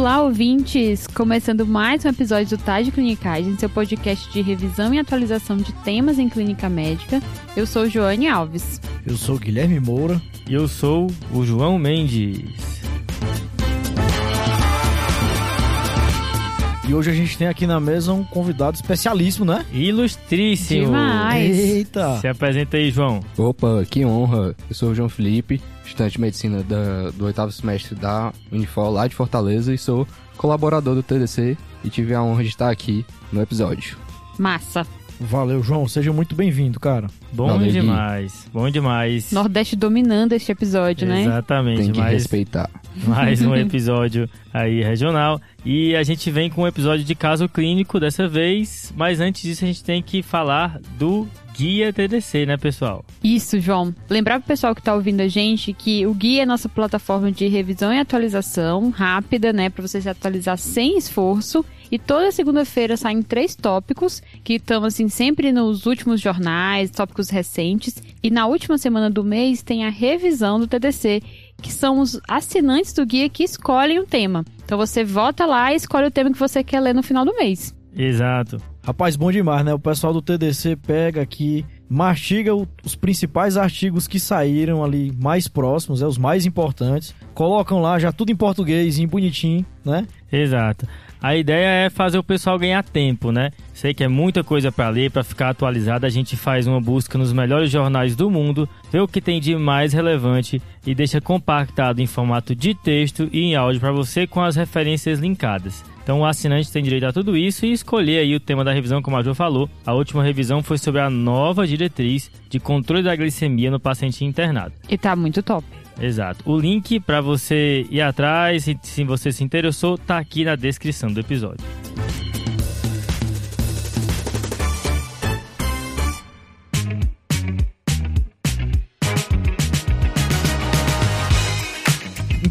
Olá, ouvintes! Começando mais um episódio do TAD Clinicagem, seu podcast de revisão e atualização de temas em clínica médica. Eu sou Joane Alves. Eu sou Guilherme Moura. E eu sou o João Mendes. E hoje a gente tem aqui na mesa um convidado especialíssimo, né? Ilustríssimo. Demais. Eita! Se apresenta aí, João. Opa, que honra. Eu sou o João Felipe, estudante de medicina da- do oitavo semestre da Unifor lá de Fortaleza e sou colaborador do TDC e tive a honra de estar aqui no episódio. Massa. Valeu, João. Seja muito bem-vindo, cara. Bom Valeu, Gui. demais. Bom demais. Nordeste dominando este episódio, né? Exatamente. Tem que mais, respeitar. mais um episódio aí regional. E a gente vem com um episódio de caso clínico dessa vez. Mas antes disso, a gente tem que falar do Guia TDC, né, pessoal? Isso, João. Lembrar pro pessoal que tá ouvindo a gente que o Guia é nossa plataforma de revisão e atualização rápida, né, Pra você se atualizar sem esforço. E toda segunda-feira saem três tópicos que estão assim sempre nos últimos jornais, tópicos recentes. E na última semana do mês tem a revisão do TDC, que são os assinantes do guia que escolhem o tema. Então você vota lá e escolhe o tema que você quer ler no final do mês. Exato. Rapaz, bom demais, né? O pessoal do TDC pega aqui, mastiga os principais artigos que saíram ali mais próximos, é os mais importantes. Colocam lá já tudo em português, em bonitinho, né? Exato. A ideia é fazer o pessoal ganhar tempo, né? Sei que é muita coisa para ler, para ficar atualizado. A gente faz uma busca nos melhores jornais do mundo, vê o que tem de mais relevante e deixa compactado em formato de texto e em áudio para você com as referências linkadas. Então o assinante tem direito a tudo isso e escolher aí o tema da revisão, como a Jo falou. A última revisão foi sobre a nova diretriz de controle da glicemia no paciente internado. E tá muito top. Exato. O link para você ir atrás, se, se você se interessou, tá aqui na descrição do episódio.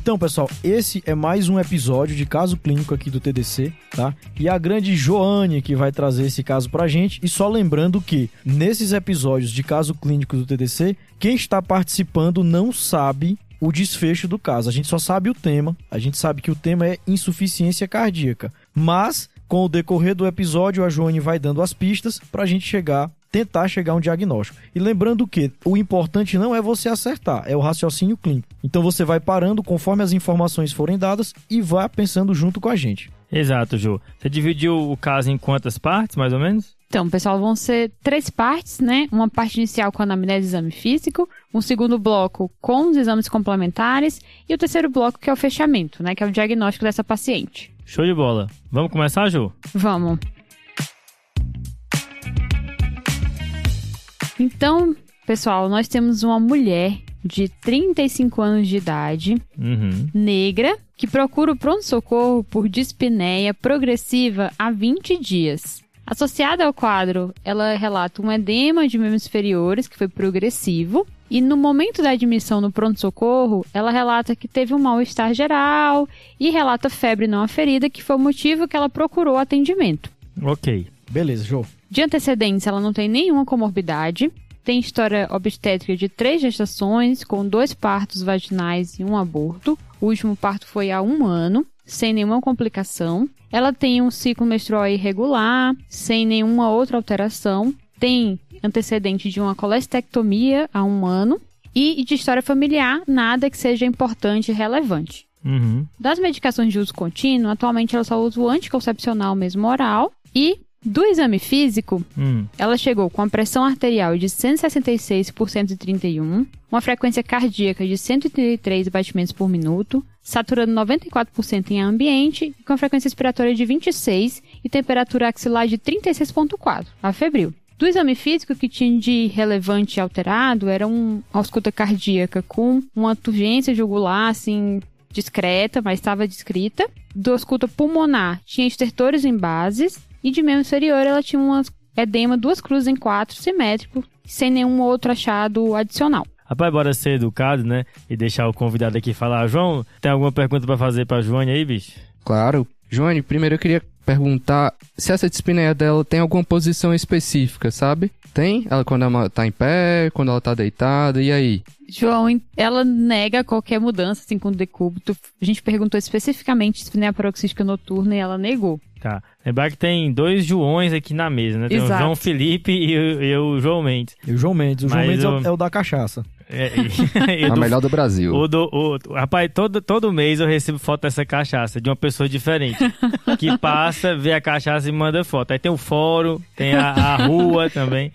Então, pessoal, esse é mais um episódio de caso clínico aqui do TDC, tá? E a grande Joane que vai trazer esse caso pra gente. E só lembrando que nesses episódios de caso clínico do TDC, quem está participando não sabe o desfecho do caso. A gente só sabe o tema. A gente sabe que o tema é insuficiência cardíaca. Mas com o decorrer do episódio, a Joane vai dando as pistas pra gente chegar tentar chegar a um diagnóstico. E lembrando que o importante não é você acertar, é o raciocínio clínico. Então você vai parando conforme as informações forem dadas e vai pensando junto com a gente. Exato, Ju. Você dividiu o caso em quantas partes, mais ou menos? Então, pessoal, vão ser três partes, né? Uma parte inicial com a anamnese e exame físico, um segundo bloco com os exames complementares e o terceiro bloco que é o fechamento, né? Que é o diagnóstico dessa paciente. Show de bola. Vamos começar, Ju? Vamos. Então, pessoal, nós temos uma mulher de 35 anos de idade, Uhum. negra, que procura o pronto-socorro por dispneia progressiva há 20 dias. Associada ao quadro, ela relata um edema de membros inferiores que foi progressivo. E no momento da admissão no pronto-socorro, ela relata que teve um mal-estar geral e relata febre não aferida, que foi o motivo que ela procurou atendimento. Ok. Beleza, Jô. De antecedentes, ela não tem nenhuma comorbidade. Tem história obstétrica de três gestações, com dois partos vaginais e um aborto. O último parto foi há um ano, sem nenhuma complicação. Ela tem um ciclo menstrual irregular, sem nenhuma outra alteração. Tem antecedente de uma colestectomia há um ano. E de história familiar, nada que seja importante e relevante. Uhum. Das medicações de uso contínuo, atualmente ela só usa o anticoncepcional mesmo oral. E do exame físico, Hum. ela chegou com a pressão arterial de 166 por 131, uma frequência cardíaca de 133 batimentos por minuto, saturando 94% em ambiente com a frequência respiratória de 26 e temperatura axilar de 36.4, a febril. Do exame físico que tinha de relevante alterado era um, uma ausculta cardíaca com uma turgência jugular, assim, discreta, mas estava descrita. Do ausculta pulmonar tinha estertores em bases e de membro inferior ela tinha um edema duas cruzes em quatro simétrico, sem nenhum outro achado adicional. Rapaz, bora ser educado, né? E deixar o convidado aqui falar. João, tem alguma pergunta pra fazer pra Joane aí, bicho? Claro. Joane, primeiro eu queria perguntar se essa dispneia dela tem alguma posição específica, sabe? Tem? Ela quando ela tá em pé, quando ela tá deitada, e aí? João, ela nega qualquer mudança assim com o decúbito. A gente perguntou especificamente se é paroxística noturna e ela negou. Tá. Lembrar que tem dois Joões aqui na mesa, né? Tem Exato. o João Felipe e o, e o João Mendes. E o João Mendes. O João Mas Mendes é o- é o da cachaça. É, e- e A do- melhor do Brasil. O do, o, rapaz, todo, todo mês eu recebo foto dessa cachaça de uma pessoa diferente. que passa, vê a cachaça e manda foto. Aí tem o fórum, tem a, a rua também.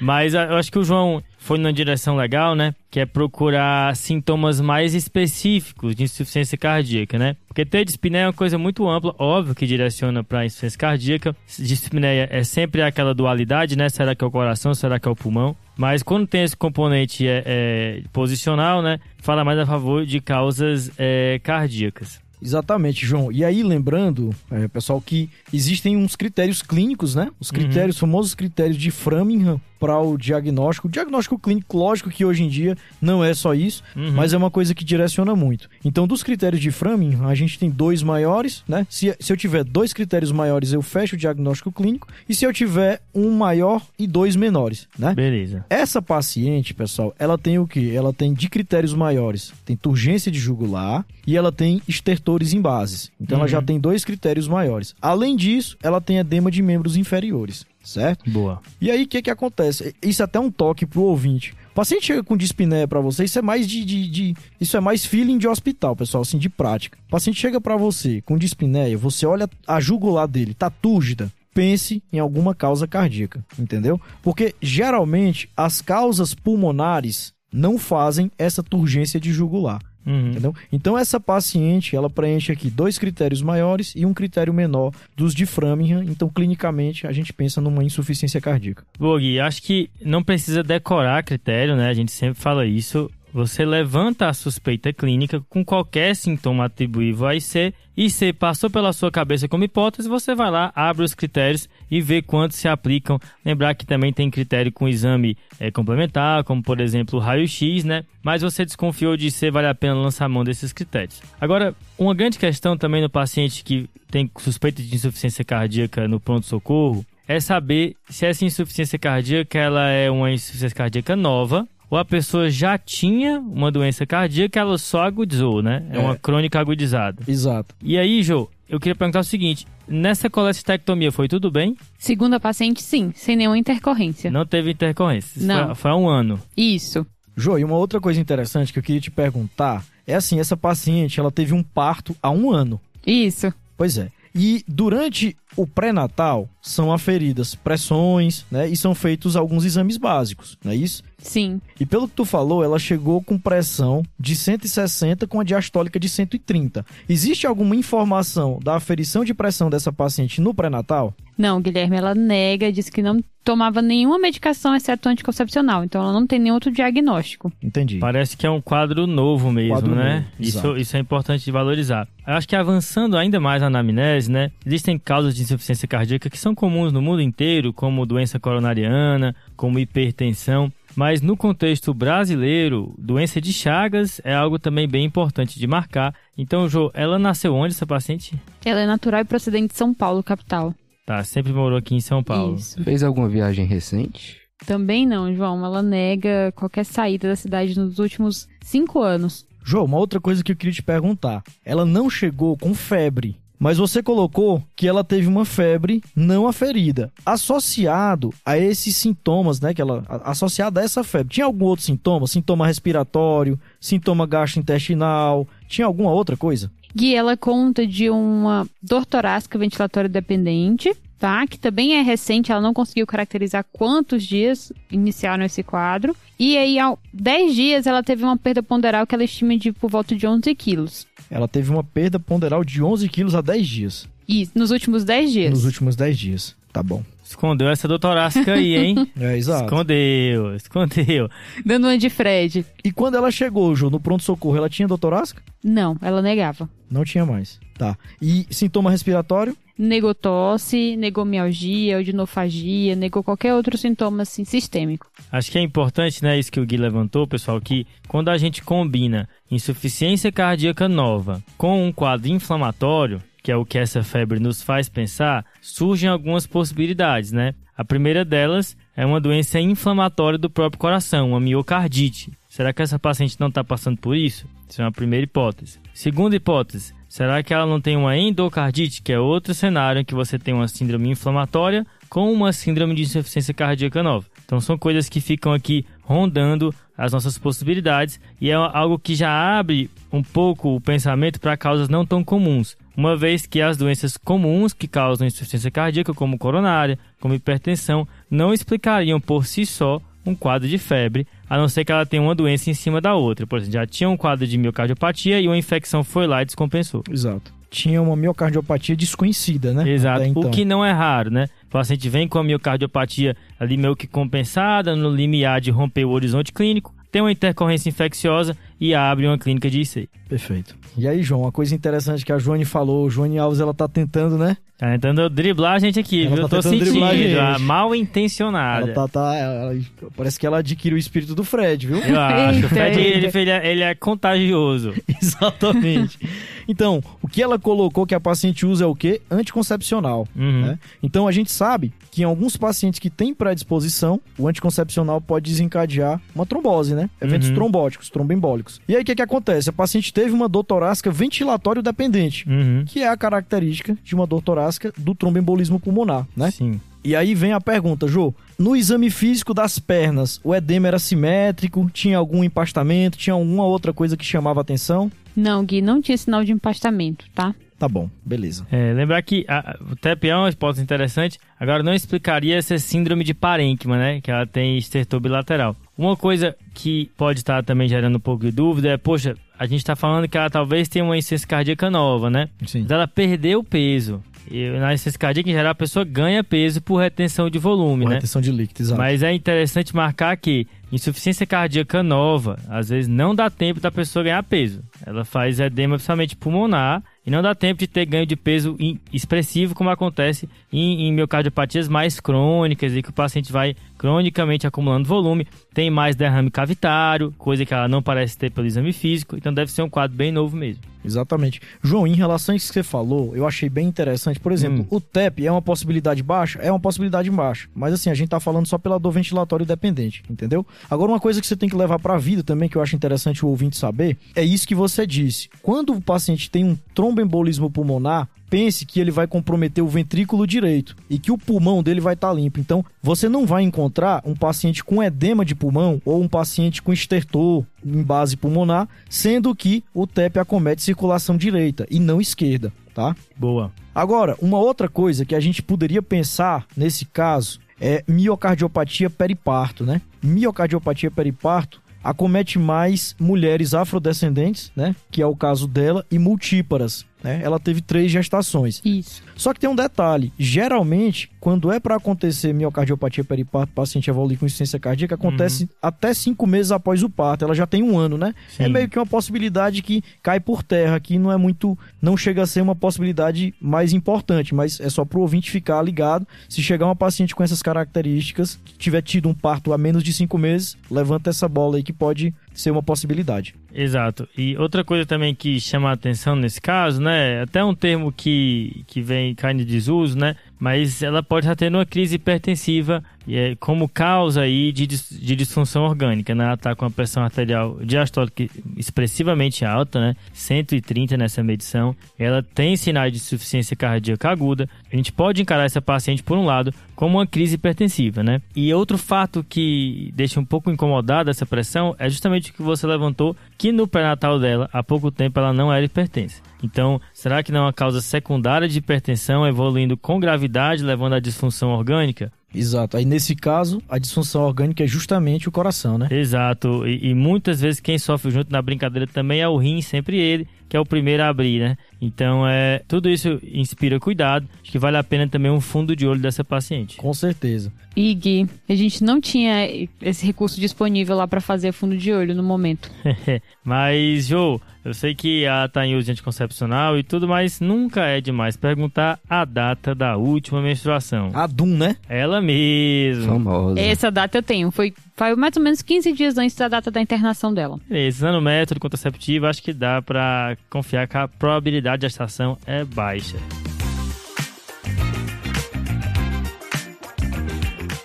Mas ah, eu acho que o João foi numa direção legal, né? Que é procurar sintomas mais específicos de insuficiência cardíaca, né? Porque ter dispneia é uma coisa muito ampla, óbvio que direciona para insuficiência cardíaca. Dispneia é sempre aquela dualidade, né? Será que é o coração, será que é o pulmão? Mas quando tem esse componente é, é, posicional, né? Fala mais a favor de causas é, cardíacas. Exatamente, João. E aí, lembrando, é, pessoal, que existem uns critérios clínicos, né? Os critérios, famosos critérios de Framingham para o diagnóstico. O diagnóstico clínico, lógico que hoje em dia não é só isso, Uhum. mas é uma coisa que direciona muito. Então, dos critérios de Framingham, a gente tem dois maiores, né? Se, se eu tiver dois critérios maiores, eu fecho o diagnóstico clínico. E se eu tiver um maior e dois menores, né? Beleza. Essa paciente, pessoal, ela tem o quê? Ela tem de critérios maiores, tem turgência de jugular e ela tem estertores em bases. Então ela Uhum. já tem dois critérios maiores. Além disso, ela tem edema de membros inferiores, certo? Boa. E aí o que que acontece? Isso é até um toque pro ouvinte. O paciente chega com dispneia pra você, isso é mais de, de, de- isso é mais feeling de hospital, pessoal, assim, de prática. O paciente chega pra você com dispneia, você olha a jugular dele, tá túrgida. Pense em alguma causa cardíaca, entendeu? Porque geralmente as causas pulmonares não fazem essa turgência de jugular. Uhum. Entendeu? Então essa paciente, ela preenche aqui dois critérios maiores e um critério menor dos de Framingham. Então clinicamente a gente pensa numa insuficiência cardíaca. Boa, Gui. Acho que não precisa decorar critério, né? A gente sempre fala isso. Você levanta a suspeita clínica com qualquer sintoma atribuível a IC e se passou pela sua cabeça como hipótese, você vai lá, abre os critérios e vê quantos se aplicam. Lembrar que também tem critério com exame eh, complementar, como por exemplo o raio-x, né? Mas você desconfiou de se vale a pena lançar mão desses critérios. Agora, uma grande questão também no paciente que tem suspeita de insuficiência cardíaca no pronto-socorro é saber se essa insuficiência cardíaca ela é uma insuficiência cardíaca nova ou a pessoa já tinha uma doença cardíaca, ela só agudizou, né? É, É. uma crônica agudizada. Exato. E aí, Jô, eu queria perguntar o seguinte: nessa colestectomia foi tudo bem? Segundo a paciente, sim, sem nenhuma intercorrência. Não teve intercorrência. Não. Foi, foi há um ano. Isso. Jô, e uma outra coisa interessante que eu queria te perguntar é assim, essa paciente, ela teve um parto há um ano. Isso. Pois é. E durante o pré-natal são aferidas pressões, né? E são feitos alguns exames básicos, não é isso? Sim. E pelo que tu falou, ela chegou com pressão de 160 com a diastólica de 130. Existe alguma informação da aferição de pressão dessa paciente no pré-natal? Não, Guilherme, ela nega, diz que não tomava nenhuma medicação exceto anticoncepcional, então ela não tem nenhum outro diagnóstico. Entendi. Parece que é um quadro novo mesmo, Quadro né? novo, isso, isso é importante de valorizar. Eu acho que avançando ainda mais na anamnese, né? Existem causas de insuficiência cardíaca que são comuns no mundo inteiro, como doença coronariana, como hipertensão. Mas no contexto brasileiro, doença de Chagas é algo também bem importante de marcar. Então, Jô, ela nasceu onde, essa paciente? Ela é natural e procedente de São Paulo, capital. Tá, sempre morou aqui em São Paulo. Isso. Fez alguma viagem recente? Também não, João. Ela nega qualquer saída da cidade nos últimos cinco anos. João, uma outra coisa que eu queria te perguntar. Ela não chegou com febre, mas você colocou que ela teve uma febre não aferida. Associado a esses sintomas, né? Que ela, a- associado a essa febre. Tinha algum outro sintoma? Sintoma respiratório, sintoma gastrointestinal? Tinha alguma outra coisa? Gui, ela conta de uma dor torácica ventilatória dependente, tá? Que também é recente, ela não conseguiu caracterizar quantos dias iniciaram esse quadro. E aí, há 10 dias, ela teve uma perda ponderal que ela estima de por volta de 11 quilos. Ela teve uma perda ponderal de 11 quilos há 10 dias. E nos últimos 10 dias. Nos últimos 10 dias. Tá bom. Escondeu essa doutorácica aí, hein? É, exato. escondeu, escondeu. Dando uma de Fred. E quando ela chegou, João, no pronto-socorro, ela tinha doutorasca? Não, ela negava. Não tinha mais. Tá. E sintoma respiratório? Negou tosse, negou mialgia, odinofagia, negou qualquer outro sintoma assim, sistêmico. Acho que é importante, né, isso que o Gui levantou, pessoal, que quando a gente combina insuficiência cardíaca nova com um quadro inflamatório, que é o que essa febre nos faz pensar, surgem algumas possibilidades, né? A primeira delas é uma doença inflamatória do próprio coração, uma miocardite. Será que essa paciente não está passando por isso? Isso é uma primeira hipótese. Segunda hipótese, será que ela não tem uma endocardite, que é outro cenário em que você tem uma síndrome inflamatória com uma síndrome de insuficiência cardíaca nova? Então são coisas que ficam aqui rondando as nossas possibilidades e é algo que já abre um pouco o pensamento para causas não tão comuns, uma vez que as doenças comuns que causam insuficiência cardíaca, como coronária, como hipertensão, não explicariam por si só um quadro de febre, a não ser que ela tenha uma doença em cima da outra. Por exemplo, já tinha um quadro de miocardiopatia e uma infecção foi lá e descompensou. Exato. Tinha uma miocardiopatia desconhecida, né? Exato. Então. O que não é raro, né? O paciente vem com a miocardiopatia ali meio que compensada, no limiar de romper o horizonte clínico, tem uma intercorrência infecciosa e abre uma clínica de IC. Perfeito. E aí, João, uma coisa interessante que a Joane falou, Joane Alves, ela tá tentando, né? Tá tentando driblar a gente aqui, Ela viu? tá Eu tô tentando driblar a sentindo, gente. a mal intencionada. Ela tá, tá ela- parece que ela adquiriu o espírito do Fred, viu? Eu acho. Eita, o Fred, eita. ele, ele é, ele é contagioso. Exatamente. Então, o que ela colocou que a paciente usa é o quê? Anticoncepcional. Uhum. né? Então, a gente sabe que em alguns pacientes que têm predisposição, o anticoncepcional pode desencadear uma trombose, né? Eventos Uhum. trombóticos, tromboembólicos. E aí, o que, que acontece? A paciente teve uma dor torácica ventilatório dependente. Uhum. Que é a característica de uma dor torácica do tromboembolismo pulmonar, né? Sim. E aí vem a pergunta, Jô. No exame físico das pernas, o edema era simétrico? Tinha algum empastamento? Tinha alguma outra coisa que chamava atenção? Não, Gui, não tinha sinal de empastamento, tá? Tá bom, beleza. É, lembrar que a- o TEP é uma hipótese interessante, agora não explicaria essa síndrome de parênquima, né? Que ela tem estertor bilateral. Uma coisa que pode estar também gerando um pouco de dúvida é, poxa, a gente está falando que ela talvez tenha uma insuficiência cardíaca nova, né? Sim. Mas ela perdeu peso. E na insuficiência cardíaca, em geral, a pessoa ganha peso por retenção de volume, né? Retenção de líquido, exato. Mas é interessante marcar que insuficiência cardíaca nova, às vezes não dá tempo da pessoa ganhar peso. Ela faz edema principalmente pulmonar e não dá tempo de ter ganho de peso expressivo, como acontece em, em miocardiopatias mais crônicas e que o paciente vai cronicamente acumulando volume, tem mais derrame cavitário, coisa que ela não parece ter pelo exame físico, então deve ser um quadro bem novo mesmo. Exatamente. João, em relação a isso que você falou, eu achei bem interessante. Por exemplo, Hum. o TEP é uma possibilidade baixa? É uma possibilidade baixa. Mas assim, a gente tá falando só pela dor ventilatória dependente, entendeu? Agora, uma coisa que você tem que levar pra vida também, que eu acho interessante o ouvinte saber, é isso que você disse. Quando o paciente tem um tromboembolismo pulmonar, pense que ele vai comprometer o ventrículo direito e que o pulmão dele vai estar limpo. Então, você não vai encontrar um paciente com edema de pulmão ou um paciente com estertor em base pulmonar, sendo que o TEP acomete circulação direita e não esquerda, tá? Boa. Agora, uma outra coisa que a gente poderia pensar nesse caso é miocardiopatia periparto, né? Miocardiopatia periparto acomete mais mulheres afrodescendentes, né? Que é o caso dela, e multíparas, né? Ela teve três gestações. Isso. Só que tem um detalhe: geralmente, quando é para acontecer miocardiopatia periparto, paciente evoluir com insuficiência cardíaca, acontece até cinco meses após o parto. Ela já tem um ano, né? É Sim. meio que uma possibilidade que cai por terra, que não é muito. Não chega a ser uma possibilidade mais importante, mas é só pro ouvinte ficar ligado. Se chegar uma paciente com essas características, que tiver tido um parto há menos de cinco meses, levanta essa bola aí que pode ser uma possibilidade. Exato. E outra coisa também que chama a atenção nesse caso, né? Até um termo que, que vem caindo em desuso, né? Mas ela pode estar tendo uma crise hipertensiva é como causa aí de, de disfunção orgânica, né? Ela está com a pressão arterial diastólica expressivamente alta, né? 130 nessa medição. Ela tem sinais de insuficiência cardíaca aguda. A gente pode encarar essa paciente, por um lado, como uma crise hipertensiva, né? E outro fato que deixa um pouco incomodada essa pressão é justamente o que você levantou, que no pré-natal dela, há pouco tempo, ela não era hipertensa. Então, será que não é uma causa secundária de hipertensão evoluindo com gravidade, levando à disfunção orgânica? Exato. Aí nesse caso, a disfunção orgânica é justamente o coração, né? Exato. E, e muitas vezes quem sofre junto na brincadeira também é o rim, sempre ele, que é o primeiro a abrir, né? Então, é, tudo isso inspira cuidado. Acho que vale a pena também um fundo de olho dessa paciente. Com certeza. E Gui, a gente não tinha esse recurso disponível lá pra fazer fundo de olho no momento. Mas, Jô, Eu sei que ela tá em uso anticoncepcional e tudo, mas nunca é demais perguntar a data da última menstruação. A Dum, né? Ela mesma. Famosa. Essa data eu tenho. Foi, foi mais ou menos 15 dias antes da data da internação dela. Beleza, usando o método contraceptivo, acho que dá pra confiar que a probabilidade de gestação é baixa.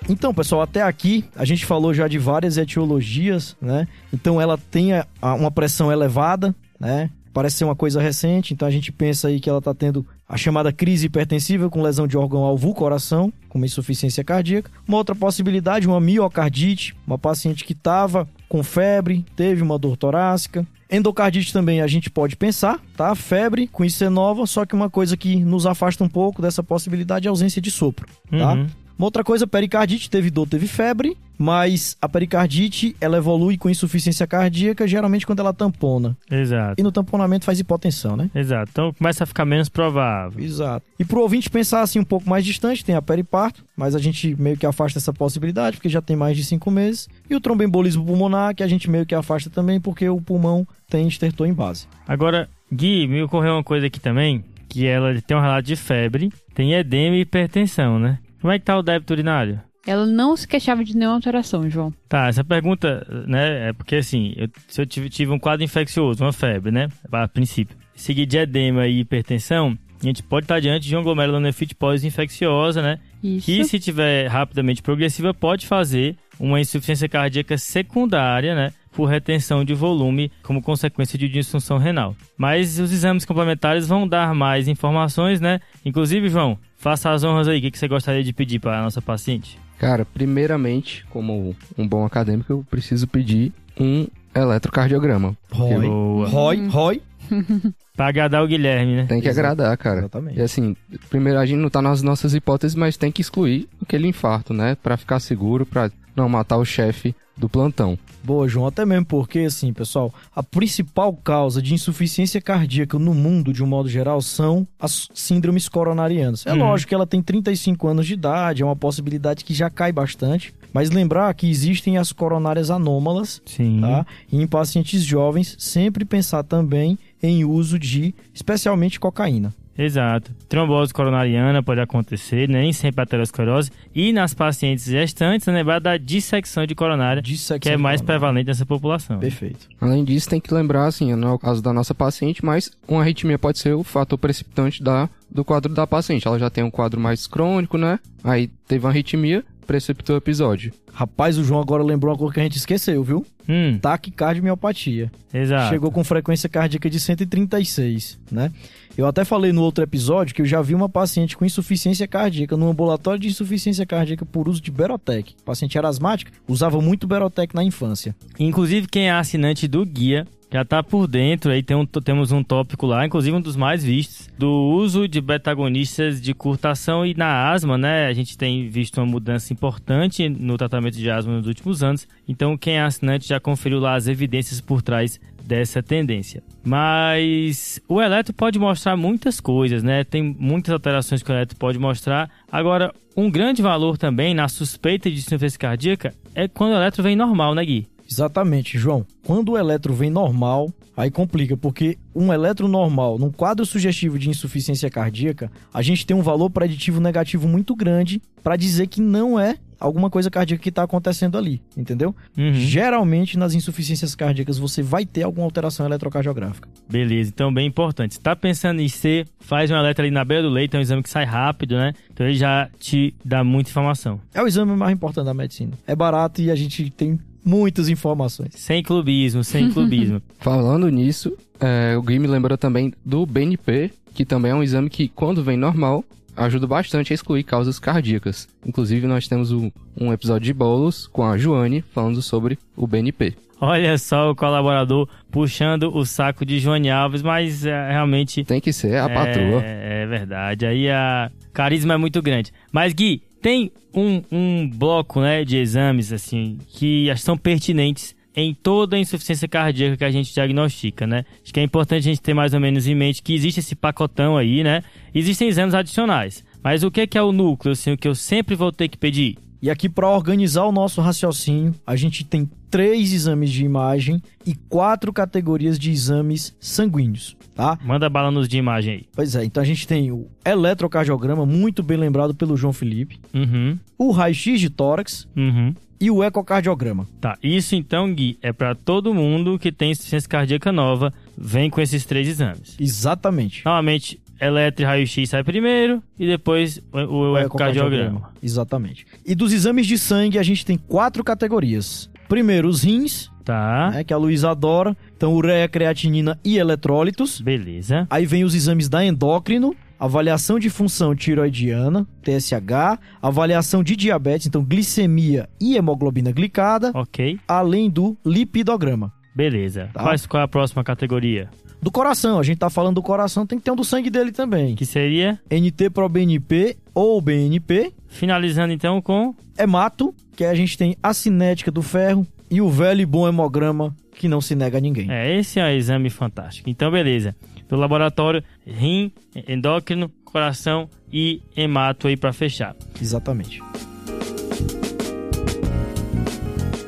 Então, pessoal, até aqui a gente falou já de várias etiologias, né? Então ela tem uma pressão elevada, né? Parece ser uma coisa recente, então a gente pensa aí que ela está tendo a chamada crise hipertensiva com lesão de órgão-alvo, coração, com insuficiência cardíaca. Uma outra possibilidade, uma miocardite, uma paciente que estava com febre, teve uma dor torácica. Endocardite também a gente pode pensar, tá? Febre com IC nova, só que uma coisa que nos afasta um pouco dessa possibilidade é a ausência de sopro, tá? Uhum. Uma outra coisa, pericardite, teve dor, teve febre, mas a pericardite, ela evolui com insuficiência cardíaca, geralmente quando ela tampona. Exato. E no tamponamento faz hipotensão, né? Exato. Então começa a ficar menos provável. Exato. E pro ouvinte pensar assim um pouco mais distante, tem a periparto, mas a gente meio que afasta essa possibilidade, porque já tem mais de cinco meses. E o tromboembolismo pulmonar, que a gente meio que afasta também, porque o pulmão tem estertor em base. Agora, Gui, me ocorreu uma coisa aqui também, que ela tem um relato de febre, tem edema e hipertensão, né? Como é que tá o débito urinário? Ela não se queixava de nenhuma alteração, João. Tá, essa pergunta, né, é porque assim, eu- se eu tive, tive um quadro infeccioso, uma febre, né, a princípio, seguido de edema e hipertensão, a gente pode estar diante de uma glomerulonefrite pós-infecciosa, né, Isso. que se tiver rapidamente progressiva pode fazer uma insuficiência cardíaca secundária, né, por retenção de volume como consequência de disfunção renal. Mas os exames complementares vão dar mais informações, né? Inclusive, João, faça as honras aí. O que que você gostaria de pedir para a nossa paciente? Cara, primeiramente, como um bom acadêmico, eu preciso pedir um eletrocardiograma. Roy. Boa. Roy, Roy. Pra agradar o Guilherme, né? Tem que Exato. agradar, cara. Exatamente. E assim, primeiro a gente não tá nas nossas hipóteses, mas tem que excluir aquele infarto, né? Pra ficar seguro, pra não matar o chefe do plantão. Boa, João, até mesmo porque, assim, pessoal, a principal causa de insuficiência cardíaca no mundo, de um modo geral, são as síndromes coronarianas. É Uhum. lógico que ela tem 35 anos de idade, é uma possibilidade que já cai bastante, mas lembrar que existem as coronárias anômalas, Sim. tá? E em pacientes jovens, sempre pensar também em uso de, especialmente, cocaína. Exato. Trombose coronariana pode acontecer, né? nem sempre aterosclerose. E nas pacientes gestantes, lembrar da dissecção de coronária, Dissecção que é mais coronária. prevalente nessa população. Perfeito. Além disso, tem que lembrar, assim, não é o caso da nossa paciente, mas uma arritmia pode ser o fator precipitante da, do quadro da paciente. Ela já tem um quadro mais crônico, né? Aí teve uma arritmia, precipitou o episódio. Rapaz, o João agora lembrou uma coisa que a gente esqueceu, viu? Hum, Taquicardiomiopatía. exato. Chegou com frequência cardíaca de 136, né? Eu até falei no outro episódio que eu já vi uma paciente com insuficiência cardíaca no ambulatório de insuficiência cardíaca por uso de Berotec. A paciente era asmática, usava muito Berotec na infância. Inclusive, quem é assinante do guia já tá por dentro, aí tem um, temos um tópico lá, inclusive um dos mais vistos, do uso de betagonistas de curta ação e na asma, né? A gente tem visto uma mudança importante no tratamento de asma nos últimos anos. Então, quem é assinante já conferiu lá as evidências por trás dessa tendência. Mas o eletro pode mostrar muitas coisas, né? Tem muitas alterações que o eletro pode mostrar. Agora, um grande valor também na suspeita de insuficiência cardíaca é quando o eletro vem normal, né, Gui? Exatamente, João. Quando o eletro vem normal, aí complica, porque um eletro normal, num quadro sugestivo de insuficiência cardíaca, a gente tem um valor preditivo negativo muito grande para dizer que não é alguma coisa cardíaca que está acontecendo ali, entendeu? Uhum. Geralmente, nas insuficiências cardíacas, você vai ter alguma alteração eletrocardiográfica. Beleza, então bem importante. Se tá pensando em ser, faz um eletro ali na beira do leito, é um exame que sai rápido, né? Então ele já te dá muita informação. É o exame mais importante da medicina. É barato e a gente tem muitas informações. Sem clubismo, sem clubismo. Falando nisso, é, o Gui me lembrou também do BNP, que também é um exame que, quando vem normal, ajuda bastante a excluir causas cardíacas. Inclusive, nós temos um, um episódio de bolos com a Joane falando sobre o BNP. Olha só o colaborador puxando o saco de Joane Alves, mas é, realmente Tem que ser a patroa. É, é verdade. Aí a carisma é muito grande. Mas Gui, tem um, um bloco, né, de exames assim que são pertinentes em toda a insuficiência cardíaca que a gente diagnostica, né? Acho que é importante a gente ter mais ou menos em mente que existe esse pacotão aí, né? Existem exames adicionais. Mas o que é, é o núcleo, assim, o que eu sempre vou ter que pedir? E aqui, para organizar o nosso raciocínio, a gente tem três exames de imagem e quatro categorias de exames sanguíneos, tá? Manda bala nos de imagem aí. Pois é, então a gente tem o eletrocardiograma, muito bem lembrado pelo João Felipe, Uhum, o raio-x de tórax uhum. e o ecocardiograma. Tá, isso então, Gui, é pra todo mundo que tem insuficiência cardíaca nova, vem com esses três exames. Exatamente. Normalmente, eletro e raio-x sai primeiro e depois o, o ecocardiograma. Exatamente. E dos exames de sangue, a gente tem quatro categorias. Primeiro, os rins, Tá, né, que a Luísa adora. Então, ureia, creatinina e eletrólitos. beleza. Aí vem os exames da endócrino, avaliação de função tiroidiana, TSH, avaliação de diabetes, então glicemia e hemoglobina glicada, Ok, além do lipidograma. beleza. Tá. Quais, qual é a próxima categoria? Do coração, a gente tá falando do coração, tem que ter um do sangue dele também. Que seria, NT pro BNP ou BNP, finalizando então com... hemato, que a gente tem a cinética do ferro e o velho e bom hemograma que não se nega a ninguém. É, esse é um exame fantástico. Então, beleza. Do laboratório, rim, endócrino, coração e hemato aí pra fechar. Exatamente.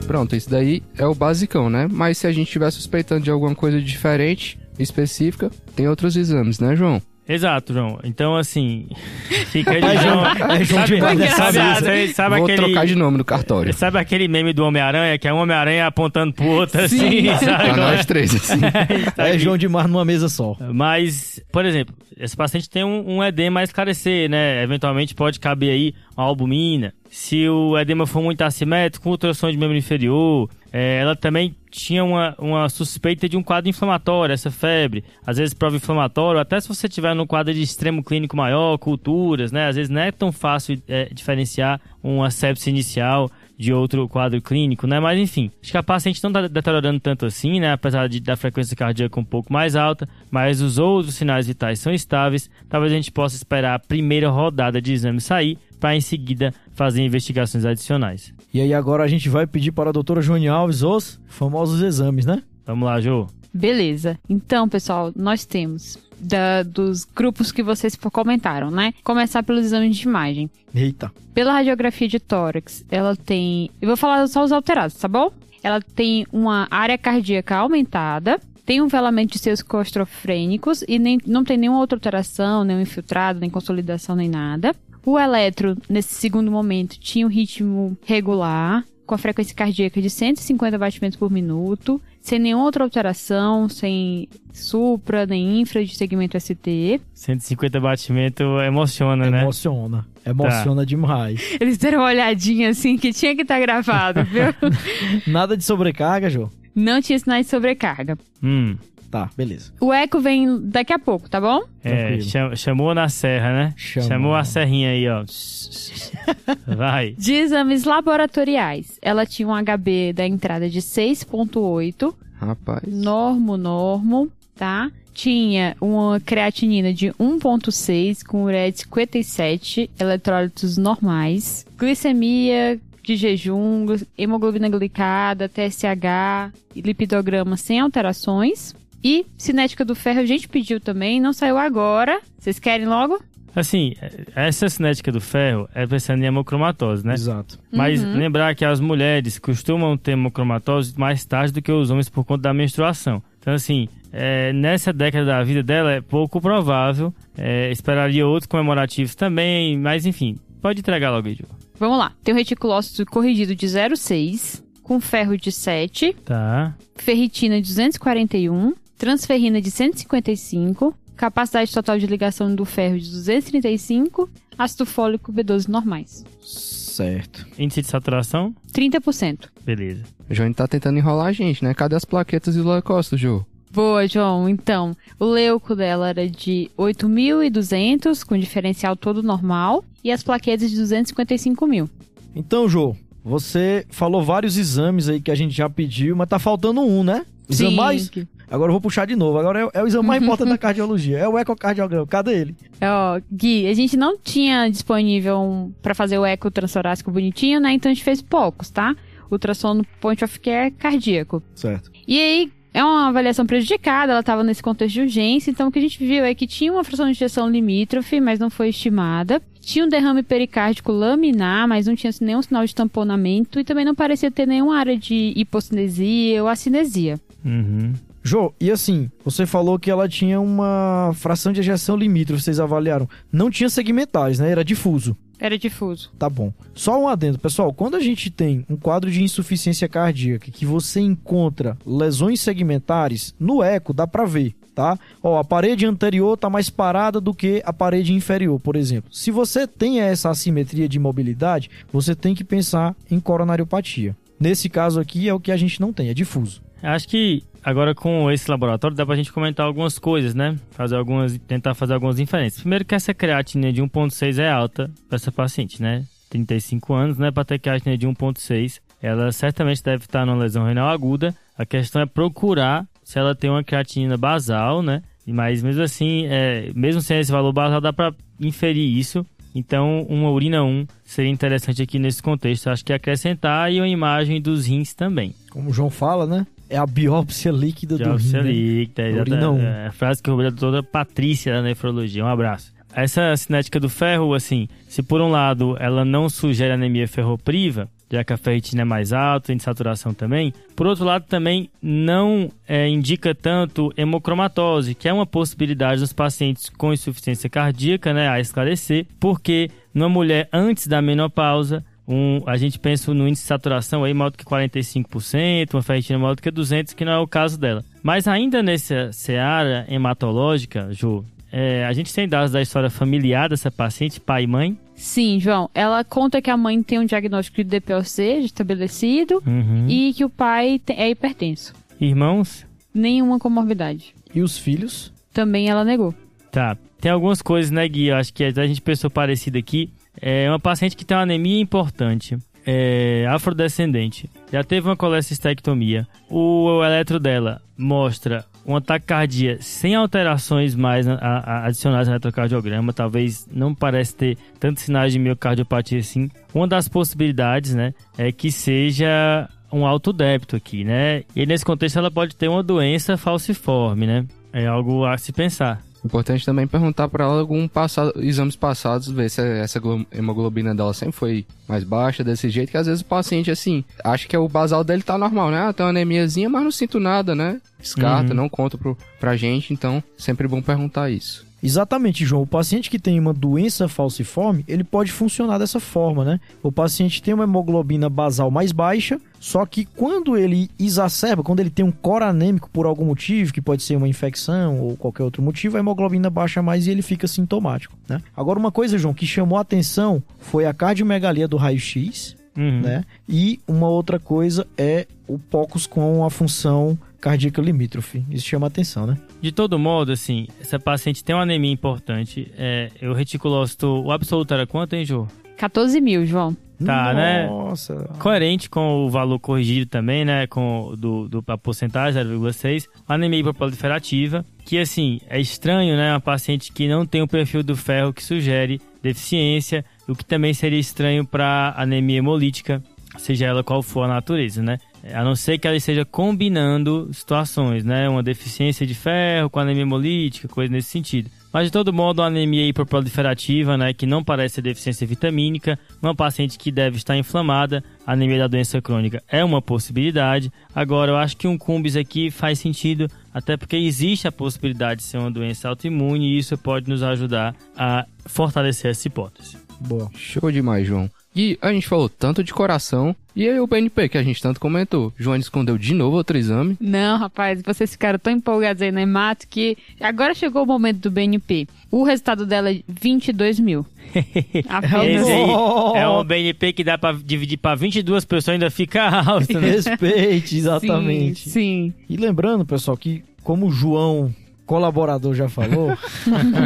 Pronto, isso daí é o basicão, né? Mas se a gente estiver suspeitando de alguma coisa diferente, específica, tem outros exames, né, João? Exato, João. Então, assim, fica aí, É João, é João sabe, dessa sabe, vez. sabe, sabe Vou aquele... trocar de nome no cartório. Sabe aquele meme do Homem-Aranha, que é um Homem-Aranha apontando pro outro, assim, Sim. sabe? Pra nós três, assim. Tá É. João de Mar numa mesa só. Mas, por exemplo, esse paciente tem um, um edema a esclarecer, né? Eventualmente pode caber aí uma albumina. Se o edema for muito assimétrico, com ultrassom de membro inferior, é, ela também tinha uma, uma suspeita de um quadro inflamatório, essa febre. Às vezes prova inflamatório, até se você tiver num quadro de extremo clínico maior, culturas, né? Às vezes não é tão fácil é, diferenciar uma sepse inicial de outro quadro clínico, né? Mas enfim, acho que a paciente não está deteriorando tanto assim, né? Apesar de, da frequência cardíaca um pouco mais alta, mas os outros sinais vitais são estáveis. Talvez a gente possa esperar a primeira rodada de exame sair para em seguida fazer investigações adicionais. E aí agora a gente vai pedir para a doutora Joane Alves os famosos exames, né? Vamos lá, Jô. Beleza. Então, pessoal, nós temos da- dos grupos que vocês comentaram, né? Começar pelos exames de imagem. Eita. Pela radiografia de tórax, ela tem. Eu vou falar só os alterados, tá bom? Ela tem uma área cardíaca aumentada, tem um velamento de seios claustrofrênicos e nem, não tem nenhuma outra alteração, nenhum infiltrado, nem consolidação, nem nada. O eletro, nesse segundo momento, tinha um ritmo regular, com a frequência cardíaca de 150 batimentos por minuto, sem nenhuma outra alteração, sem supra, nem infra de segmento ST. 150 batimento emociona, né? Emociona. Emociona demais. Eles deram uma olhadinha assim que tinha que estar gravado, viu? Nada de sobrecarga, Jô? Não tinha sinais de sobrecarga. Hum, Tá, beleza. O eco vem daqui a pouco, tá bom? é, cham- chamou na serra, né? Chamou. Chamou a serrinha aí, ó. Vai. De exames laboratoriais, ela tinha um HB da entrada de 6.8, Rapaz. normo, normo, tá? Tinha uma creatinina de 1.6 com ureia de 57, eletrólitos normais, glicemia de jejum, hemoglobina glicada, TSH lipidograma sem alterações. E cinética do ferro a gente pediu também, não saiu agora. Vocês querem logo? Assim, essa cinética do ferro é pensando em hemocromatose, né? Exato. Mas Uhum. lembrar que as mulheres costumam ter hemocromatose mais tarde do que os homens por conta da menstruação. Então, assim, é, nessa década da vida dela é pouco provável. É, esperaria outros comemorativos também, mas enfim, pode entregar logo, Edu. Vamos lá. Tem o reticulócito corrigido de 0,6, com ferro de 7, Tá. ferritina de 241, transferrina de 155, capacidade total de ligação do ferro de 235, ácido fólico B12 normais. Certo. Índice de saturação? 30%. Beleza. O João tá tentando enrolar a gente, né? Cadê as plaquetas e o leucócito, Jô? Boa, João. Então, o leuco dela era de 8.200, com diferencial todo normal, e as plaquetas de 255 mil. Então, Jô, você falou vários exames aí que a gente já pediu, mas tá faltando um, né? Exame mais... Agora eu vou puxar de novo. Agora é, é o exame mais importante da cardiologia. É o ecocardiograma. Cadê ele? Ó, Gui, a gente não tinha disponível um, pra fazer o eco transtorácico bonitinho, né? Então a gente fez poucos, tá? Ultrassom no point of care cardíaco. Certo. E aí, é uma avaliação prejudicada, ela estava nesse contexto de urgência, então o que a gente viu é que tinha uma fração de injeção limítrofe, mas não foi estimada. tinha um derrame pericárdico laminar, mas não tinha nenhum sinal de tamponamento e também não parecia ter nenhuma área de hipocinesia ou acinesia. Uhum. Jô, e assim, você falou que ela tinha uma fração de ejeção limítrofe, vocês avaliaram. Não tinha segmentares, né? Era difuso. Era difuso. Tá bom. Só um adendo, pessoal. Quando a gente tem um quadro de insuficiência cardíaca que você encontra lesões segmentares, no eco dá pra ver, tá? Ó, a parede anterior tá mais parada do que a parede inferior, por exemplo. Se você tem essa assimetria de mobilidade, você tem que pensar em coronariopatia. Nesse caso aqui é o que a gente não tem, é difuso. Acho que agora com esse laboratório dá pra gente comentar algumas coisas, né? Fazer algumas, tentar fazer algumas inferências. Primeiro que essa creatina de 1.6 é alta para essa paciente, né? 35 anos, né? Para ter creatina de 1.6, ela certamente deve estar numa lesão renal aguda. A questão é procurar se ela tem uma creatinina basal, né? Mas mesmo assim, é, mesmo sem esse valor basal, dá para inferir isso. Então, uma urina 1 seria interessante aqui nesse contexto. Acho que acrescentar e uma imagem dos rins também. Como o João fala, né? É a biópsia líquida Biópsia do rim. né? líquida, exatamente. É a frase que eu ouvi da doutora Patrícia da nefrologia. Um abraço. Essa cinética do ferro, assim, se por um lado ela não sugere anemia ferropriva, já que a ferritina é mais alta, em saturação também, por outro lado também não é, indica tanto hemocromatose, que é uma possibilidade nos pacientes com insuficiência cardíaca, né, a esclarecer, porque numa mulher antes da menopausa, um, a gente pensa no índice de saturação aí maior do que 45%, uma ferritina maior do que 200, que não é o caso dela. Mas ainda nessa seara hematológica, Ju, é, a gente tem dados da história familiar dessa paciente, pai e mãe. Sim, João. Ela conta que a mãe tem um diagnóstico de DPOC estabelecido Uhum. e que o pai é hipertenso. Irmãos? Nenhuma comorbidade. E os filhos? Também ela negou. Tá. Tem algumas coisas, né, Gui? Eu Acho que a gente pensou parecido aqui. É uma paciente que tem uma anemia importante. É afrodescendente. Já teve uma colecistectomia. O eletro dela mostra uma taquicardia sem alterações mais adicionais no eletrocardiograma. Talvez não parece ter tantos sinais de miocardiopatia assim. Uma das possibilidades, né, é que seja um alto débito aqui, né? E nesse contexto ela pode ter uma doença falciforme, né? É algo a se pensar. Importante também perguntar para ela algum passado, exames passados, ver se essa glo- hemoglobina dela sempre foi mais baixa desse jeito, que às vezes o paciente, assim, acha que o basal dele tá normal, né? Ah, tem uma anemiazinha, mas não sinto nada, né? Descarta, Uhum. não conta pro, pra gente, então sempre bom perguntar isso. Exatamente, João. O paciente que tem uma doença falciforme, ele pode funcionar dessa forma, né? O paciente tem uma hemoglobina basal mais baixa, só que quando ele exacerba, quando ele tem um cor anêmico por algum motivo, que pode ser uma infecção ou qualquer outro motivo, a hemoglobina baixa mais e ele fica sintomático, né? Agora, uma coisa, João, que chamou a atenção foi a cardiomegalia do raio-x, Uhum. né? E uma outra coisa é o POCUS com a função cardíaca limítrofe. Isso chama a atenção, né? De todo modo, assim, essa paciente tem uma anemia importante. É, o reticulócito, o absoluto era quanto, hein, Jô? 14 mil, João. Tá, né? Nossa. Coerente com o valor corrigido também, né? Com do, do, a porcentagem, 0,6. Anemia hiperproliferativa, que assim, é estranho, né? Uma paciente que não tem o perfil do ferro que sugere deficiência, o que também seria estranho para anemia hemolítica, seja ela qual for a natureza, né? A não ser que ela esteja combinando situações, né? Uma deficiência de ferro com anemia hemolítica, coisa nesse sentido. Mas de todo modo, uma anemia hiperproliferativa, né, que não parece ser deficiência vitamínica, uma paciente que deve estar inflamada, a anemia da doença crônica é uma possibilidade. Agora, eu acho que um cumbis aqui faz sentido, até porque existe a possibilidade de ser uma doença autoimune e isso pode nos ajudar a fortalecer essa hipótese. Boa. Show demais, João. E a gente falou tanto de coração, e aí o BNP que a gente tanto comentou. João escondeu de novo outro exame. Não, rapaz, vocês ficaram tão empolgados aí na hemato que agora chegou o momento do BNP. O resultado dela é 22 mil. Apenas. Esse aí é um BNP que dá para dividir para 22 pessoas ainda fica alto, né? Respeite, exatamente. Sim, sim. E lembrando, pessoal, que como o João, colaborador, já falou,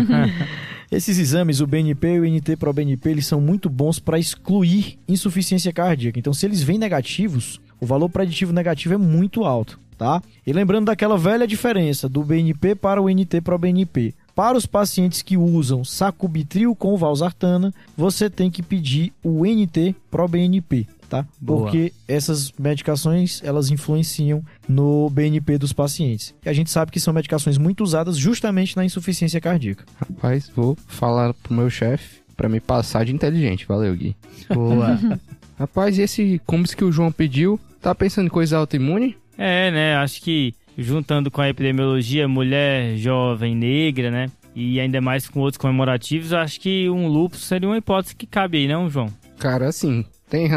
esses exames, o BNP e o NT-proBNP, eles são muito bons para excluir insuficiência cardíaca. Então, se eles vêm negativos, o valor preditivo negativo é muito alto, tá? E lembrando daquela velha diferença do BNP para o NT-proBNP. Para os pacientes que usam sacubitril com valsartana, você tem que pedir o NT-proBNP, tá? Boa. Porque essas medicações, elas influenciam no BNP dos pacientes. E a gente sabe que são medicações muito usadas justamente na insuficiência cardíaca. Rapaz, vou falar pro meu chefe pra me passar de inteligente. Valeu, Gui. Boa. Rapaz, e esse combos que o João pediu, tá pensando em coisa autoimune? É, né? Acho que juntando com a epidemiologia, mulher, jovem, negra, né? E ainda mais com outros comemorativos, acho que um lúpus seria uma hipótese que cabe aí, não, João? Cara, assim, tem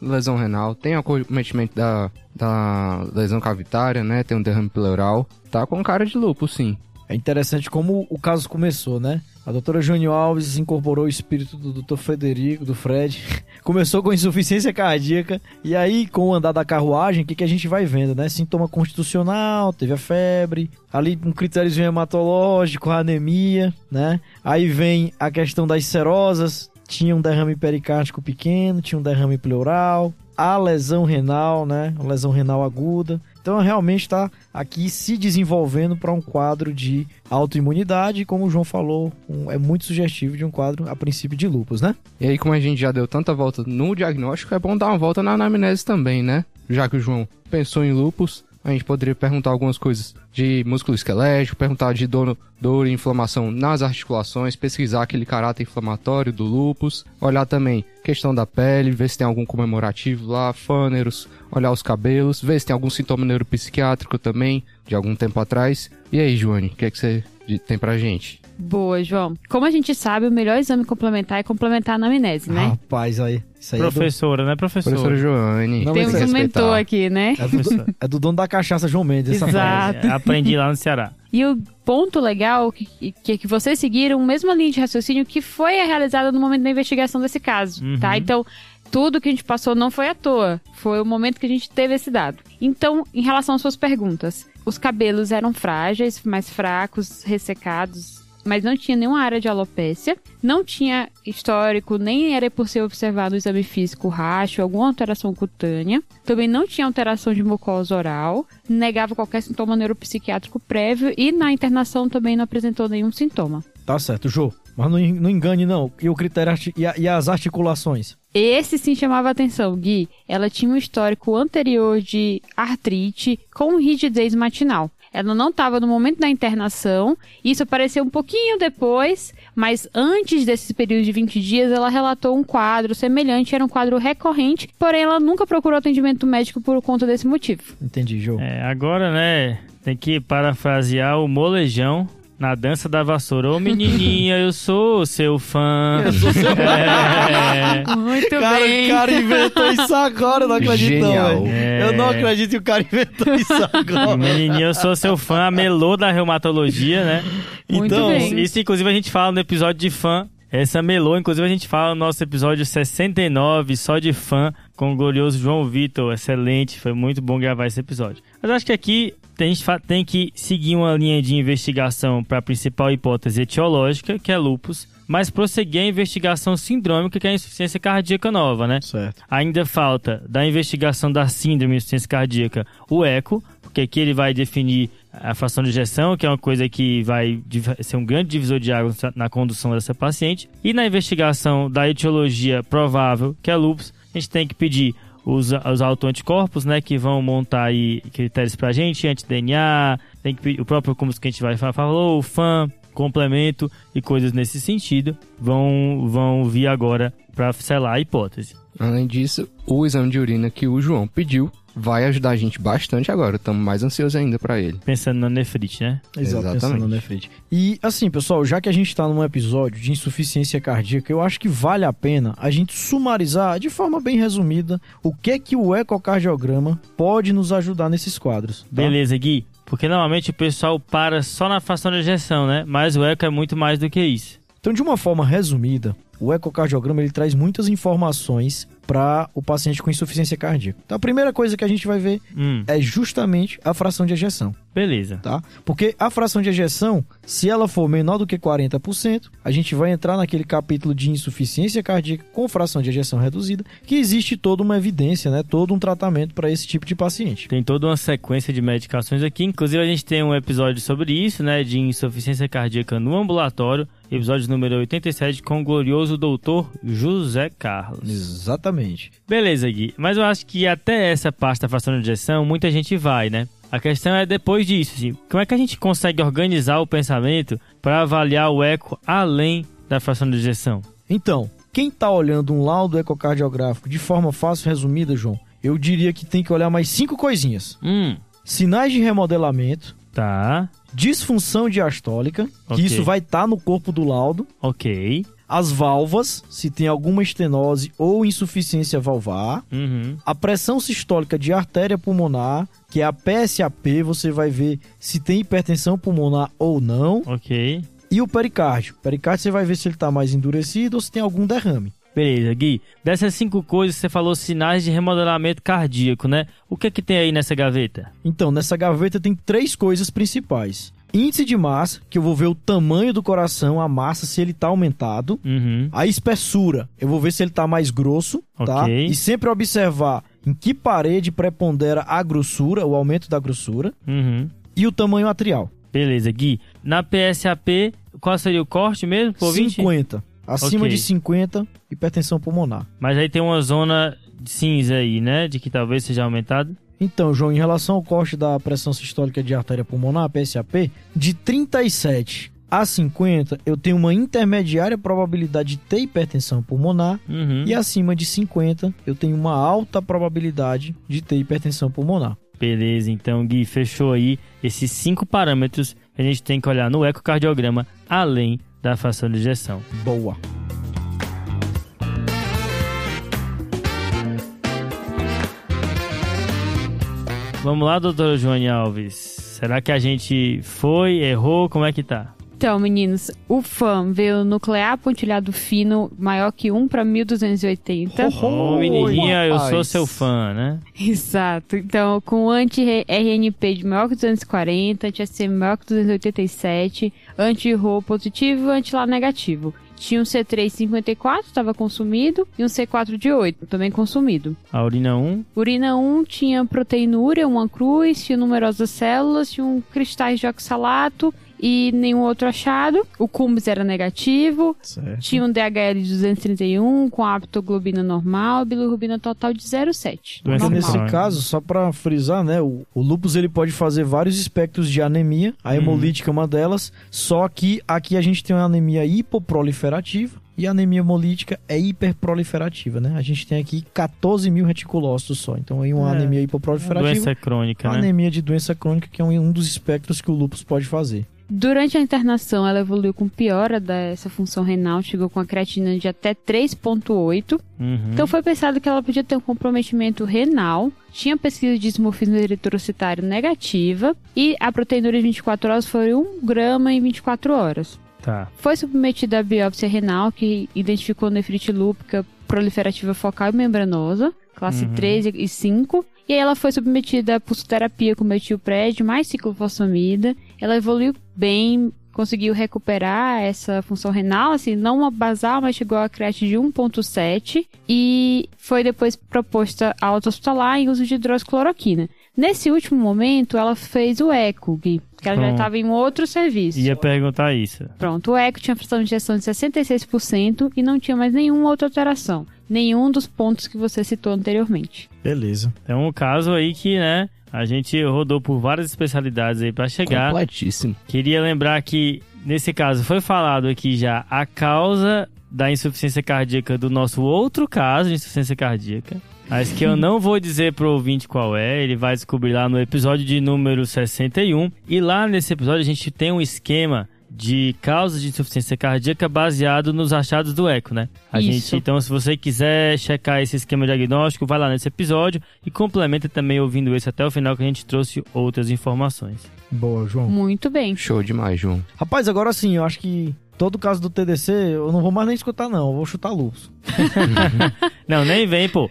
lesão renal, tem acometimento da, da lesão cavitária, né? Tem um derrame pleural. Tá com cara de lúpus, sim. É interessante como o caso começou, né? A doutora Jônio Alves incorporou o espírito do doutor Frederico, do Fred. Começou com insuficiência cardíaca. E aí, com o andar da carruagem, o que, que a gente vai vendo, né? Sintoma constitucional, teve a febre. Ali, um critério hematológico, a anemia, né? Aí vem a questão das serosas. Tinha um derrame pericárdico pequeno, tinha um derrame pleural. A lesão renal, né? Lesão renal aguda. Então, realmente está aqui se desenvolvendo para um quadro de autoimunidade, como o João falou, um- é muito sugestivo de um quadro, a princípio, de lupus, né? E aí, como a gente já deu tanta volta no diagnóstico, é bom dar uma volta na anamnese também, né? Já que o João pensou em lúpus, a gente poderia perguntar algumas coisas de músculo esquelético, perguntar de dor, dor e inflamação nas articulações, pesquisar aquele caráter inflamatório do lúpus, olhar também questão da pele, ver se tem algum comemorativo lá, fâneros, olhar os cabelos, ver se tem algum sintoma neuropsiquiátrico também, de algum tempo atrás. E aí, Joane, o que é que você tem pra gente? Boa, João. Como a gente sabe, o melhor exame complementar é complementar a anamnese, né? Rapaz, aí. Isso aí é do, Professora, né, professora? Professora Joane. Não, Temos um mentor aqui, né? é do, é do dono da cachaça, João Mendes. Essa frase. Exato. É, aprendi lá no Ceará. E o ponto legal que, que, que vocês seguiram, mesma linha de raciocínio que foi realizada no momento da investigação desse caso, Uhum. tá? Então, tudo que a gente passou não foi à toa. Foi o momento que a gente teve esse dado. Então, em relação às suas perguntas, os cabelos eram frágeis, mais fracos, ressecados, mas não tinha nenhuma área de alopécia, não tinha histórico, nem era por ser observado no exame físico racho, alguma alteração cutânea, também não tinha alteração de mucosa oral, negava qualquer sintoma neuropsiquiátrico prévio e na internação também não apresentou nenhum sintoma. Tá certo, Jô. Mas não, não engane, não. E o critério e, a- e as articulações? Esse sim chamava atenção, Gui. Ela tinha um histórico anterior de artrite com rigidez matinal. Ela não estava no momento da internação, isso apareceu um pouquinho depois, mas antes desse período de 20 dias, ela relatou um quadro semelhante, era um quadro recorrente, porém ela nunca procurou atendimento médico por conta desse motivo. Entendi, Jô. É, agora, né, tem que parafrasear o molejão na dança da vassoura. Ô menininha, eu sou seu fã. Eu sou seu É, Muito Cara, o cara inventou isso agora, eu não acredito Genial. não, velho. É. Eu não acredito que o cara inventou isso agora. menininha, eu sou seu fã, a melô da reumatologia, né? Muito então, bem. Isso, inclusive, a gente fala no episódio de fã. Essa melô, inclusive, a gente fala no nosso episódio 69, só de fã, com o glorioso João Vitor. Excelente, foi muito bom gravar esse episódio. Mas acho que aqui a gente tem que seguir uma linha de investigação para a principal hipótese etiológica, que é lupus, mas prosseguir a investigação sindrômica, que é a insuficiência cardíaca nova, né? Certo. Ainda falta da investigação da síndrome de insuficiência cardíaca o eco, porque aqui ele vai definir a fração de ejeção, que é uma coisa que vai ser um grande divisor de águas na condução dessa paciente. E na investigação da etiologia provável, que é lupus, a gente tem que pedir os, os autoanticorpos, né, que vão montar aí critérios pra gente, anti-DNA, tem que o próprio como que a gente vai falar, falou, o FAM, complemento e coisas nesse sentido, vão, vão vir agora para selar a hipótese. Além disso, o exame de urina que o João pediu vai ajudar a gente bastante agora. Estamos mais ansiosos ainda pra ele. Pensando na nefrite, né? Exato, Exatamente. pensando na nefrite. E assim, pessoal, já que a gente está num episódio de insuficiência cardíaca, eu acho que vale a pena a gente sumarizar de forma bem resumida o que é que o ecocardiograma pode nos ajudar nesses quadros. tá? Beleza, Gui. Porque normalmente o pessoal para só na fração de ejeção, né? Mas o eco é muito mais do que isso. Então, de uma forma resumida, o ecocardiograma ele traz muitas informações para o paciente com insuficiência cardíaca. Então, a primeira coisa que a gente vai ver Hum, é justamente a fração de ejeção. beleza. tá? Porque a fração de ejeção, se ela for menor do que 40%, a gente vai entrar naquele capítulo de insuficiência cardíaca com fração de ejeção reduzida, que existe toda uma evidência, né? Todo um tratamento para esse tipo de paciente. Tem toda uma sequência de medicações aqui. Inclusive, a gente tem um episódio sobre isso, né? De insuficiência cardíaca no ambulatório. Episódio número 87 com o glorioso doutor José Carlos. Exatamente. Beleza, Gui. Mas eu acho que até essa parte da fração de injeção, muita gente vai, né? A questão é depois disso, assim, como é que a gente consegue organizar o pensamento para avaliar o eco além da fração de injeção? Então, quem tá olhando um laudo ecocardiográfico de forma fácil e resumida, João, eu diria que tem que olhar mais cinco coisinhas. Hum, Sinais de remodelamento, tá. disfunção diastólica, Ok. que isso vai estar no corpo do laudo, Ok. As válvulas, se tem alguma estenose ou insuficiência valvar, Uhum. a pressão sistólica de artéria pulmonar, que é a PSAP, você vai ver se tem hipertensão pulmonar ou não, Ok. e o pericárdio. O pericárdio você vai ver se ele está mais endurecido ou se tem algum derrame. Beleza, Gui. Dessas cinco coisas, você falou sinais de remodelamento cardíaco, né? O que que tem aí nessa gaveta? Então, nessa gaveta tem três coisas principais. Índice de massa, que eu vou ver o tamanho do coração, a massa, se ele está aumentado. Uhum. A espessura, eu vou ver se ele está mais grosso, tá? Ok. E sempre observar em que parede prepondera a grossura, o aumento da grossura, Uhum. e o tamanho atrial. Beleza, Gui. Na PSAP, qual seria o corte mesmo? Por 20? 50. Acima Ok. de 50, hipertensão pulmonar. Mas aí tem uma zona cinza aí, né? De que talvez seja aumentado. Então, João, em relação ao corte da pressão sistólica de artéria pulmonar, PSAP, de 37 a 50, eu tenho uma intermediária probabilidade de ter hipertensão pulmonar. Uhum. E acima de 50, eu tenho uma alta probabilidade de ter hipertensão pulmonar. Beleza, então, Gui, fechou aí esses cinco parâmetros que a gente tem que olhar no ecocardiograma, além da fração de ejeção. Boa. Vamos lá, doutora Joane Alves. Será que a gente foi, errou? Como é que tá? Então, meninos, o FAM veio nuclear pontilhado fino maior que 1 para 1280. Ô, menininha, eu sou seu fã, né? Exato. Então, com anti-RNP de maior que 240, anti-SM maior que 287, anti-RO positivo e anti-LA negativo. Tinha um C354, estava consumido, e um C4 de 8, também consumido. A urina 1. Urina 1 tinha proteinúria, uma cruz, tinha numerosas células, tinha um cristais de oxalato e nenhum outro achado. O CUMBS era negativo, Certo. tinha um DHL de 231 com aptoglobina normal e bilirrubina total de 0,7. Doença Então, Normal. nesse caso, só pra frisar, né, o, o lúpus ele pode fazer vários espectros de anemia, a hemolítica é uma delas, só que aqui a gente tem uma anemia hipoproliferativa e a anemia hemolítica é hiperproliferativa, né? A gente tem aqui 14 mil reticulócitos só, então aí uma É, anemia hipoproliferativa, Doença crônica, uma né? anemia de doença crônica que é um, um dos espectros que o lúpus pode fazer. Durante a internação, ela evoluiu com piora dessa função renal, chegou com a creatina de até 3,8. Uhum. Então foi pensado que ela podia ter um comprometimento renal, tinha pesquisa de ismorfismo eritrocitário negativa e a proteinúria de 24 horas foi 1 grama em 24 horas. Tá. Foi submetida a biópsia renal, que identificou nefrite lúpica proliferativa focal e membranosa, classe Uhum. 3 e 5. E aí ela foi submetida a pulsoterapia com metilpred mais ciclofosfamida. Ela evoluiu bem, conseguiu recuperar essa função renal, assim, não uma basal, mas chegou a create de 1.7 e foi depois proposta alta hospitalar em uso de hidroxicloroquina. Nesse último momento, ela fez o eco, Gui, que ela já Pronto. estava em um outro serviço. Ia perguntar isso. Pronto, o eco tinha fração de injeção de 66% e não tinha mais nenhuma outra alteração. Nenhum dos pontos que você citou anteriormente. Beleza. É um caso aí que, né, a gente rodou por várias especialidades aí pra chegar. Completíssimo. Queria lembrar que, nesse caso, foi falado aqui já a causa da insuficiência cardíaca do nosso outro caso de insuficiência cardíaca. Mas que eu não vou dizer pro ouvinte qual é, ele vai descobrir lá no episódio de número 61. E lá nesse episódio a gente tem um esquema de causas de insuficiência cardíaca baseado nos achados do eco, né? A Isso. gente, então, se você quiser checar esse esquema diagnóstico, vai lá nesse episódio e complementa também ouvindo esse até o final que a gente trouxe outras informações. Boa, João. Muito bem. Show demais, João. Rapaz, agora sim, eu acho que todo caso do TDC eu não vou mais nem escutar não, eu vou chutar lúpus. Não, nem vem, pô.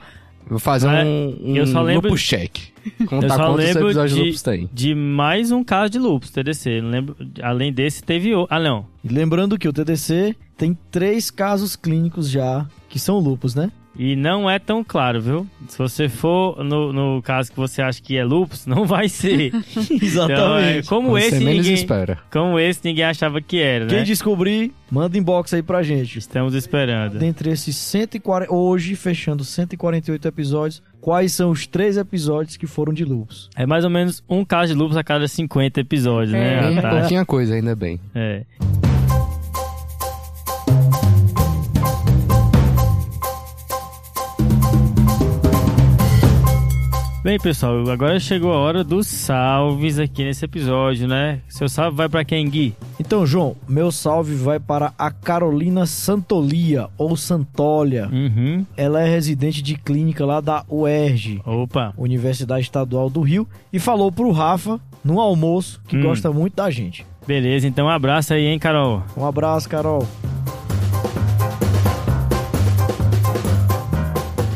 Vou fazer Ah, um, um eu só lembro- lupus check. Eu Contar só quantos lembro episódios de- lupus tem. de mais um caso de lupus, TDC. Lembro, além desse, teve o. Ah, não. Lembrando que o TDC tem três casos clínicos já que são lúpus, né? E não é tão claro, viu? Se você for no, no caso que você acha que é lupus, não vai ser. Então, é, como Quando esse, você menos ninguém, espera. como esse ninguém achava que era, Quem né? descobrir, manda inbox aí pra gente. Estamos esperando. Dentre esses 140, hoje fechando 148 episódios, quais são os três episódios que foram de lúpus? É mais ou menos um caso de lupus a cada 50 episódios, É. né? A taxa? pouquinha coisa, ainda bem. É. Bem, pessoal, agora chegou a hora dos salves aqui nesse episódio, né? Seu salve vai para quem, Gui? Então, João, meu salve vai para a Carolina Santolia, ou Santolia. Uhum. Ela é residente de clínica lá da UERJ, Opa. Universidade Estadual do Rio, e falou pro Rafa, no almoço, que Hum. gosta muito da gente. Beleza, então um abraço aí, hein, Carol? Um abraço, Carol.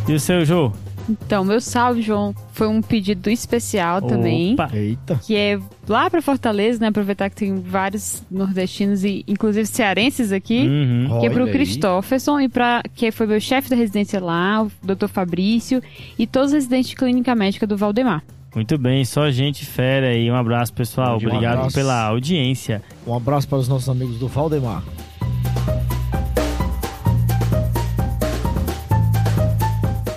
E o seu, Jô? Então, meu salve, João, foi um pedido especial também. Opa. Eita. Que é lá pra Fortaleza, né? Aproveitar que tem vários nordestinos e inclusive cearenses aqui. Uhum. Que é pro Olha aí. Christopherson e pra. que foi meu chefe da residência lá, o Dr. Fabrício, e todos os residentes de clínica médica do Valdemar. Muito bem, só gente fera aí. Um abraço, pessoal. Um Obrigado abraço. pela audiência. Um abraço para os nossos amigos do Valdemar.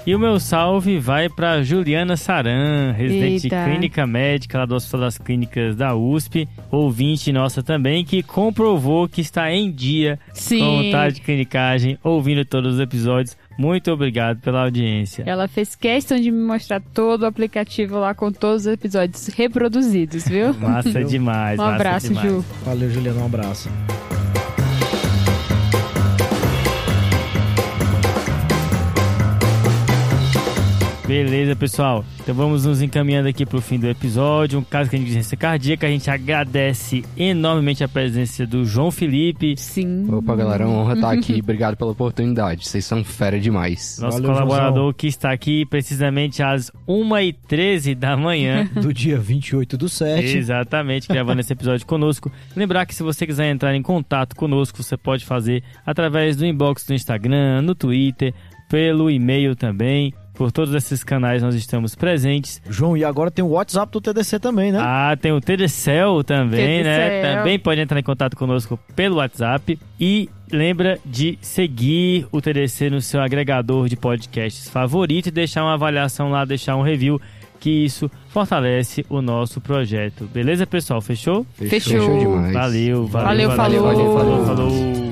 E o meu salve vai para Juliana Saran, residente Eita. de clínica médica lá do Hospital das Clínicas da USP, ouvinte nossa também, que comprovou que está em dia Sim. com vontade de clinicagem, ouvindo todos os episódios. Muito obrigado pela audiência. Ela fez questão de me mostrar todo o aplicativo lá com todos os episódios reproduzidos, viu? Massa demais. Um massa abraço, demais. Ju. Valeu, Juliana, um abraço. Beleza, pessoal. Então vamos nos encaminhando aqui pro fim do episódio. Um caso que a gente indigência cardíaca. A gente agradece enormemente a presença do João Felipe, Sim. Opa, galera, é uma honra estar aqui. Obrigado pela oportunidade. Vocês são fera demais. nosso Valeu, colaborador que está aqui precisamente às 1h13 da manhã. Do dia 28 do 7. Exatamente, gravando esse episódio conosco. Lembrar que se você quiser entrar em contato conosco, você pode fazer através do inbox do Instagram, no Twitter, pelo e-mail também. Por todos esses canais nós estamos presentes. João, e agora tem o WhatsApp do TDC também, né? Ah, tem o TDCel também, né? Também pode entrar em contato conosco pelo WhatsApp. E lembra de seguir o TDC no seu agregador de podcasts favorito e deixar uma avaliação lá, deixar um review, que isso fortalece o nosso projeto. Beleza, pessoal? Fechou? Fechou. Fechou demais. Valeu, valeu, Valeu, valeu, falou. falou, falou.